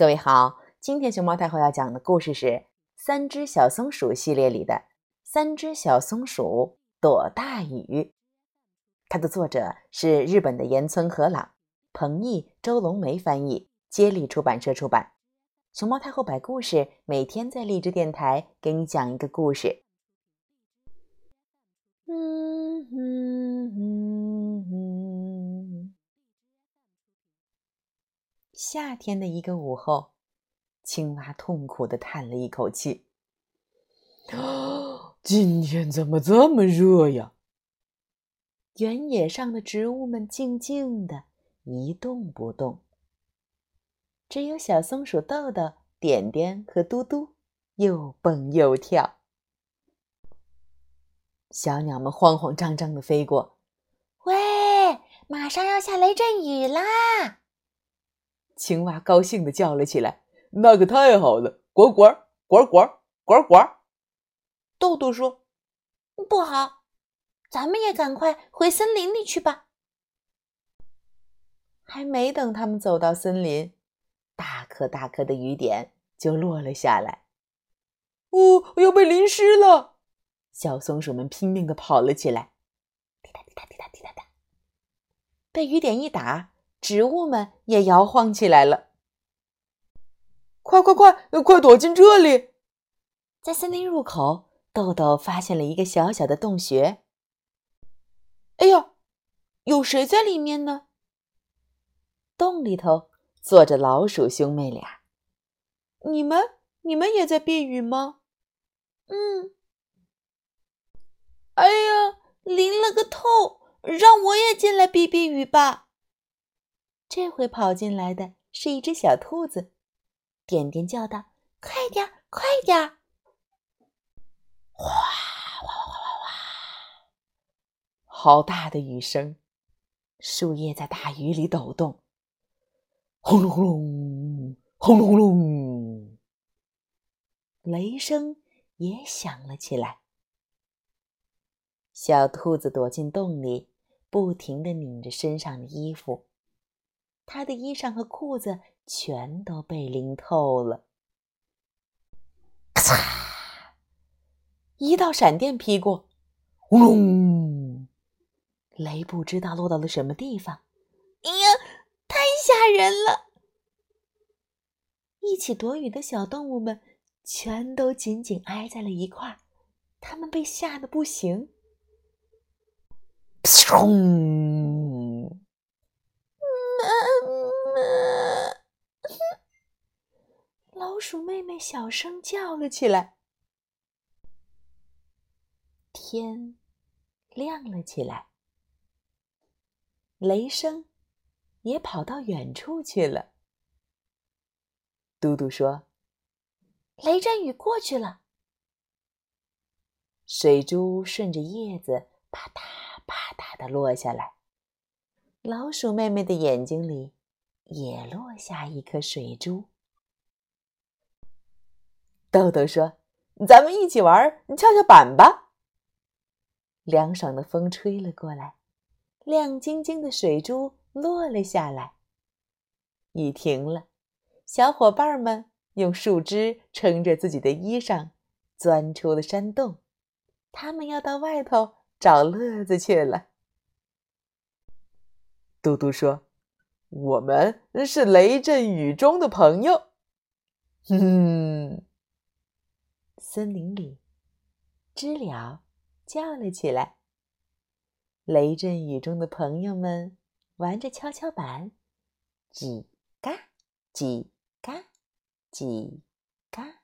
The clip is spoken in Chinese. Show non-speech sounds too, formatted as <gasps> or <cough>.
各位好，今天熊猫太后要讲的故事是《三只小松鼠》系列里的《三只小松鼠躲大雨》。它的作者是日本的岩村和朗，彭毅、周龙梅翻译，接力出版社出版。熊猫太后摆故事，每天在荔枝电台给你讲一个故事。嗯嗯夏天的一个午后，青蛙痛苦地叹了一口气：“ <gasps> 今天怎么这么热呀？”原野上的植物们静静的，一动不动，只有小松鼠豆豆、点点和嘟嘟又蹦又跳。小鸟们慌慌张张地飞过，“喂，马上要下雷阵雨啦！”青蛙高兴地叫了起来：“那可太好了！呱呱呱呱呱呱！”豆豆说：“不好，咱们也赶快回森林里去吧。”还没等他们走到森林，大颗大颗的雨点就落了下来。哦，要被淋湿了！小松鼠们拼命地跑了起来，滴答滴答滴答滴答答，被雨点一打。植物们也摇晃起来了。快快快，快躲进这里！在森林入口，豆豆发现了一个小小的洞穴。哎呀，有谁在里面呢？洞里头坐着老鼠兄妹俩。你们，你们也在避雨吗？嗯。哎呀，淋了个透，让我也进来避避雨吧。这回跑进来的是一只小兔子，点点叫道：“快点，快点！”哗哗哗哗哗！好大的雨声，树叶在大雨里抖动。轰隆轰隆，轰隆轰隆，雷声也响了起来。小兔子躲进洞里，不停地拧着身上的衣服。他的衣裳和裤子全都被淋透了。咔嚓！一道闪电劈过，轰隆！雷不知道落到了什么地方。哎呀，太吓人了！一起躲雨的小动物们全都紧紧挨在了一块儿，他们被吓得不行。老鼠妹妹小声叫了起来。天亮了起来，雷声也跑到远处去了。嘟嘟说：“雷阵雨过去了。”水珠顺着叶子啪嗒啪嗒的落下来。老鼠妹妹的眼睛里也落下一颗水珠。豆豆说：“咱们一起玩跷跷板吧。”凉爽的风吹了过来，亮晶晶的水珠落了下来。雨停了，小伙伴们用树枝撑着自己的衣裳，钻出了山洞。他们要到外头找乐子去了。嘟嘟说：“我们是雷阵雨中的朋友。”哼，森林里，知了叫了起来。雷阵雨中的朋友们玩着跷跷板，叽嘎，叽嘎，叽嘎。